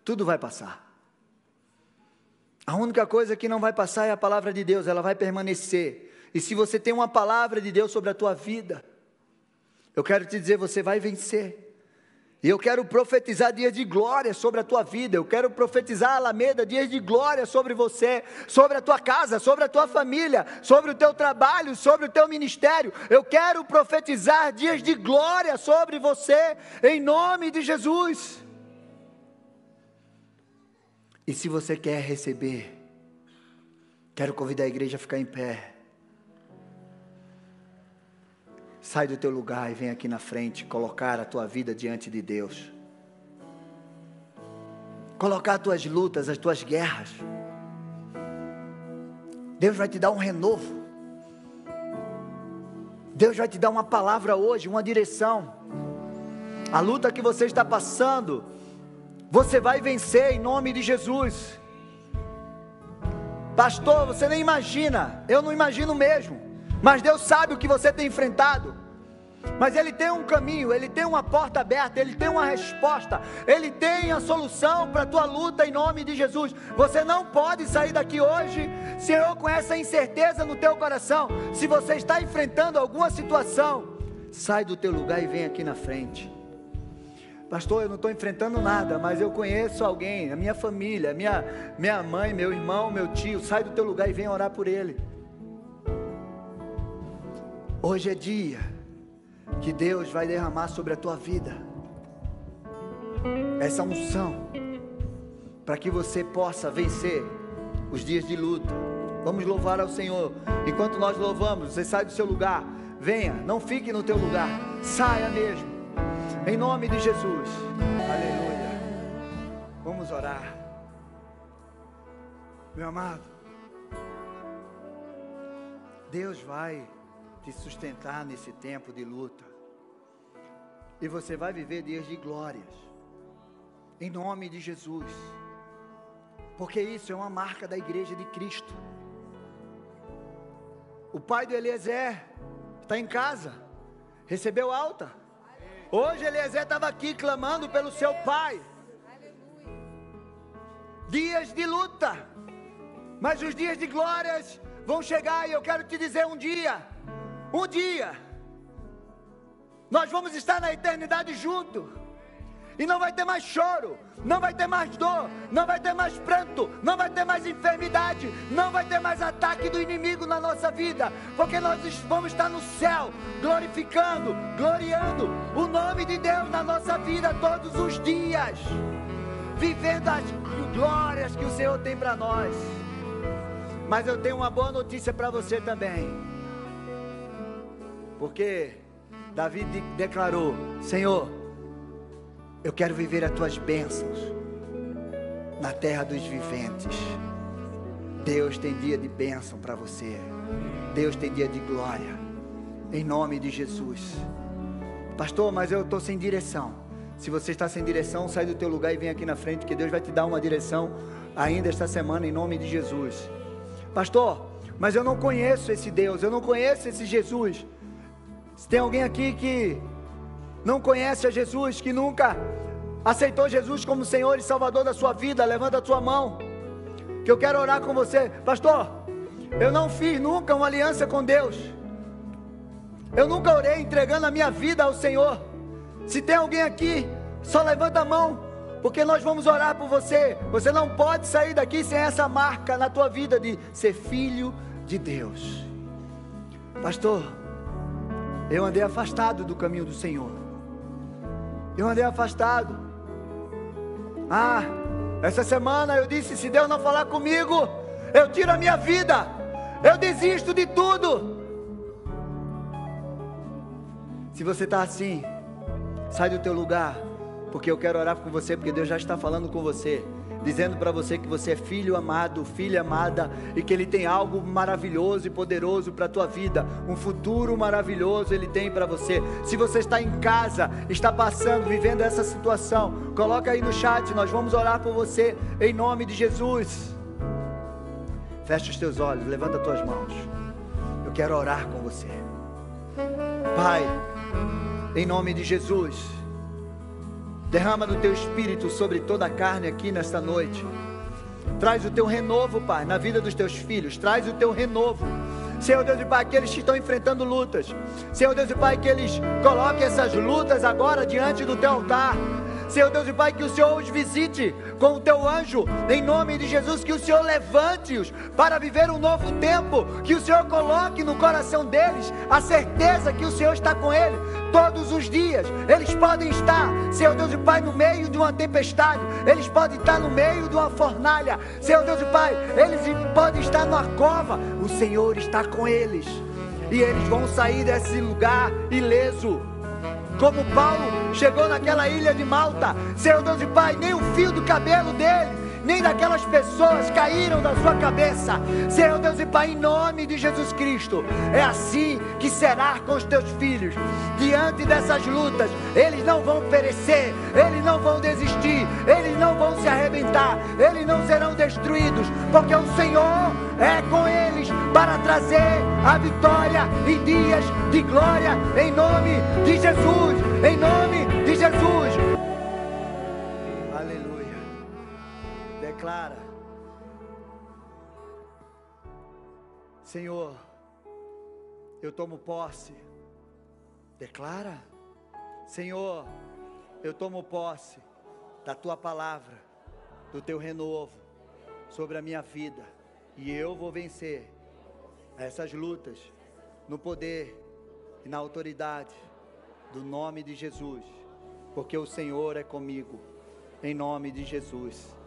Tudo vai passar. A única coisa que não vai passar é a palavra de Deus, ela vai permanecer. E se você tem uma palavra de Deus sobre a tua vida, eu quero te dizer, você vai vencer. E eu quero profetizar dias de glória sobre a tua vida. Eu quero profetizar, Alameda, dias de glória sobre você, sobre a tua casa, sobre a tua família, sobre o teu trabalho, sobre o teu ministério. Eu quero profetizar dias de glória sobre você, em nome de Jesus. E se você quer receber, quero convidar a igreja a ficar em pé. Sai do teu lugar e vem aqui na frente colocar a tua vida diante de Deus. Colocar as tuas lutas, as tuas guerras. Deus vai te dar um renovo. Deus vai te dar uma palavra hoje, uma direção. A luta que você está passando, você vai vencer em nome de Jesus. Pastor, você nem imagina, eu não imagino mesmo, mas Deus sabe o que você tem enfrentado. Mas Ele tem um caminho, Ele tem uma porta aberta, Ele tem uma resposta, Ele tem a solução para a tua luta em nome de Jesus. Você não pode sair daqui hoje, Senhor, com essa incerteza no teu coração. Se você está enfrentando alguma situação, sai do teu lugar e vem aqui na frente. Pastor, eu não estou enfrentando nada, mas eu conheço alguém, a minha família, minha, minha mãe, meu irmão, meu tio. Sai do teu lugar e vem orar por ele. Hoje é dia que Deus vai derramar sobre a tua vida essa unção, para que você possa vencer os dias de luta. Vamos louvar ao Senhor. Enquanto nós louvamos, você sai do seu lugar, venha, não fique no teu lugar, saia mesmo. Em nome de Jesus. Aleluia. Vamos orar. Meu amado, Deus vai te sustentar nesse tempo de luta. E você vai viver dias de glórias. Em nome de Jesus. Porque isso é uma marca da igreja de Cristo. O pai do Eliezer está em casa, recebeu alta Hoje Eliezer estava aqui clamando pelo seu pai. Dias de luta, mas os dias de glórias vão chegar e eu quero te dizer um dia, um dia, nós vamos estar na eternidade junto. E não vai ter mais choro, não vai ter mais dor, não vai ter mais pranto, não vai ter mais enfermidade, não vai ter mais ataque do inimigo na nossa vida, porque nós vamos estar no céu, glorificando, gloriando o nome de Deus na nossa vida todos os dias, vivendo as glórias que o Senhor tem para nós. Mas eu tenho uma boa notícia para você também, porque Davi declarou: Senhor, eu quero viver as tuas bênçãos na terra dos viventes. Deus tem dia de bênção para você. Deus tem dia de glória. Em nome de Jesus. Pastor, mas eu estou sem direção. Se você está sem direção, sai do teu lugar e vem aqui na frente, que Deus vai te dar uma direção ainda esta semana, em nome de Jesus. Pastor, mas eu não conheço esse Deus, eu não conheço esse Jesus. Se tem alguém aqui que não conhece a Jesus, que nunca aceitou Jesus como Senhor e Salvador da sua vida, levanta a tua mão, que eu quero orar com você, pastor. Eu não fiz nunca uma aliança com Deus, eu nunca orei entregando a minha vida ao Senhor. Se tem alguém aqui, só levanta a mão, porque nós vamos orar por você. Você não pode sair daqui sem essa marca na tua vida de ser filho de Deus. Pastor, eu andei afastado do caminho do Senhor. Eu andei afastado. Ah, essa semana eu disse: se Deus não falar comigo, eu tiro a minha vida, eu desisto de tudo. Se você está assim, sai do teu lugar, porque eu quero orar com você, porque Deus já está falando com você dizendo para você que você é filho amado, filha amada e que Ele tem algo maravilhoso e poderoso para a tua vida, um futuro maravilhoso Ele tem para você. Se você está em casa, está passando, vivendo essa situação, coloca aí no chat, nós vamos orar por você em nome de Jesus. Feche os teus olhos, levanta as tuas mãos. Eu quero orar com você. Pai, em nome de Jesus. Derrama do teu espírito sobre toda a carne aqui nesta noite. Traz o teu renovo, Pai, na vida dos teus filhos. Traz o teu renovo. Senhor Deus e Pai, aqueles que estão enfrentando lutas. Senhor Deus e Pai, que eles coloquem essas lutas agora diante do teu altar. Senhor Deus e Pai, que o Senhor os visite com o teu anjo, em nome de Jesus, que o Senhor levante-os para viver um novo tempo, que o Senhor coloque no coração deles a certeza que o Senhor está com ele todos os dias. Eles podem estar, Senhor Deus e Pai, no meio de uma tempestade, eles podem estar no meio de uma fornalha, Senhor Deus e Pai, eles podem estar numa cova, o Senhor está com eles. E eles vão sair desse lugar ileso como Paulo chegou naquela ilha de Malta, Senhor Deus e Pai, nem o fio do cabelo dele nem daquelas pessoas caíram da sua cabeça. Senhor Deus e Pai, em nome de Jesus Cristo, é assim que será com os teus filhos. Diante dessas lutas, eles não vão perecer, eles não vão desistir, eles não vão se arrebentar, eles não serão destruídos, porque o Senhor é com eles para trazer a vitória em dias de glória, em nome de Jesus, em nome de Jesus. Declara: Senhor, eu tomo posse. Declara: Senhor, eu tomo posse da tua palavra, do teu renovo sobre a minha vida, e eu vou vencer essas lutas no poder e na autoridade do nome de Jesus, porque o Senhor é comigo, em nome de Jesus.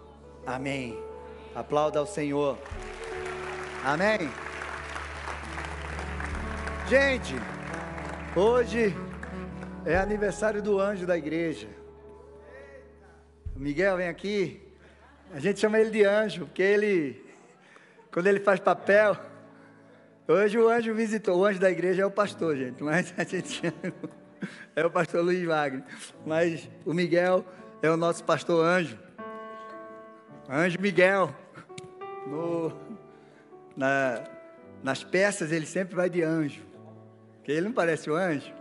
Amém. Aplauda ao Senhor. Amém. Gente, hoje é aniversário do anjo da igreja. O Miguel vem aqui. A gente chama ele de anjo, porque ele, quando ele faz papel, hoje o anjo visitou. O anjo da igreja é o pastor, gente, mas a gente é o pastor Luiz Wagner. Mas o Miguel é o nosso pastor anjo. Anjo Miguel. No, na, nas peças ele sempre vai de anjo. Porque ele não parece um anjo.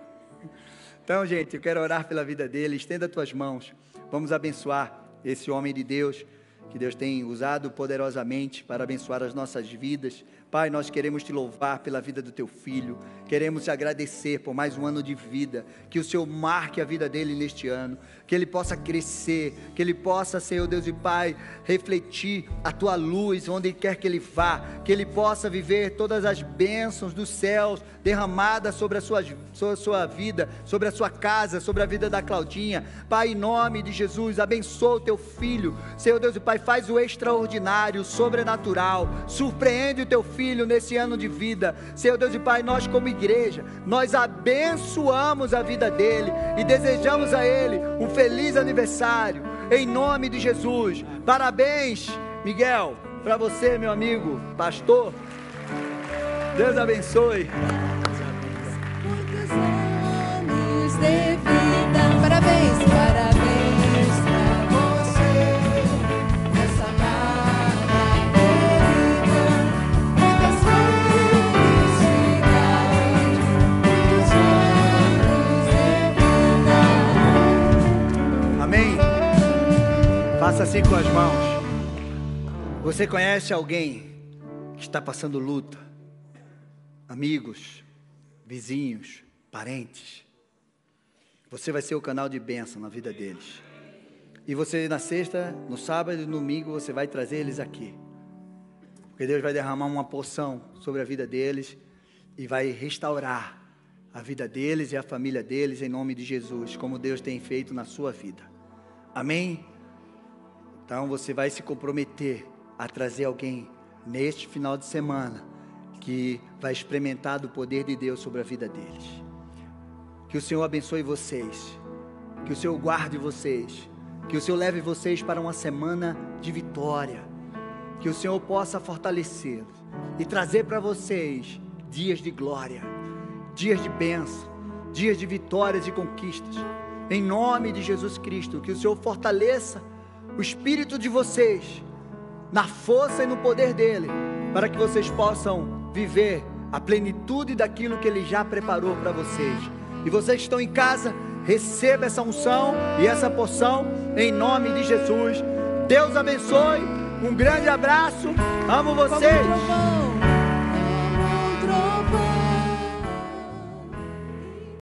Então, gente, eu quero orar pela vida dele. Estenda tuas mãos. Vamos abençoar esse homem de Deus que Deus tem usado poderosamente para abençoar as nossas vidas. Pai, nós queremos te louvar pela vida do teu filho, queremos te agradecer por mais um ano de vida, que o Senhor marque a vida dele neste ano, que ele possa crescer, que ele possa, Senhor Deus e Pai, refletir a tua luz onde quer que ele vá, que ele possa viver todas as bênçãos dos céus derramadas sobre a sua, sobre a sua vida, sobre a sua casa, sobre a vida da Claudinha. Pai, em nome de Jesus, abençoa o teu filho, Senhor Deus e Pai, faz o extraordinário, o sobrenatural, surpreende o teu filho filho nesse ano de vida. Senhor Deus e Pai, nós como igreja, nós abençoamos a vida dele e desejamos a ele um feliz aniversário, em nome de Jesus. Parabéns, Miguel, para você, meu amigo, pastor. Deus abençoe. Muitos anos de vida. Faça assim com as mãos. Você conhece alguém que está passando luta? Amigos, vizinhos, parentes. Você vai ser o canal de bênção na vida deles. E você na sexta, no sábado e no domingo você vai trazer eles aqui. Porque Deus vai derramar uma porção sobre a vida deles e vai restaurar a vida deles e a família deles em nome de Jesus, como Deus tem feito na sua vida. Amém? Então você vai se comprometer a trazer alguém neste final de semana que vai experimentar do poder de Deus sobre a vida deles. Que o Senhor abençoe vocês, que o Senhor guarde vocês, que o Senhor leve vocês para uma semana de vitória, que o Senhor possa fortalecê-los e trazer para vocês dias de glória, dias de bênção, dias de vitórias e conquistas. Em nome de Jesus Cristo, que o Senhor fortaleça o espírito de vocês na força e no poder dele, para que vocês possam viver a plenitude daquilo que ele já preparou para vocês. E vocês que estão em casa, receba essa unção e essa porção em nome de Jesus. Deus abençoe. Um grande abraço. Amo vocês.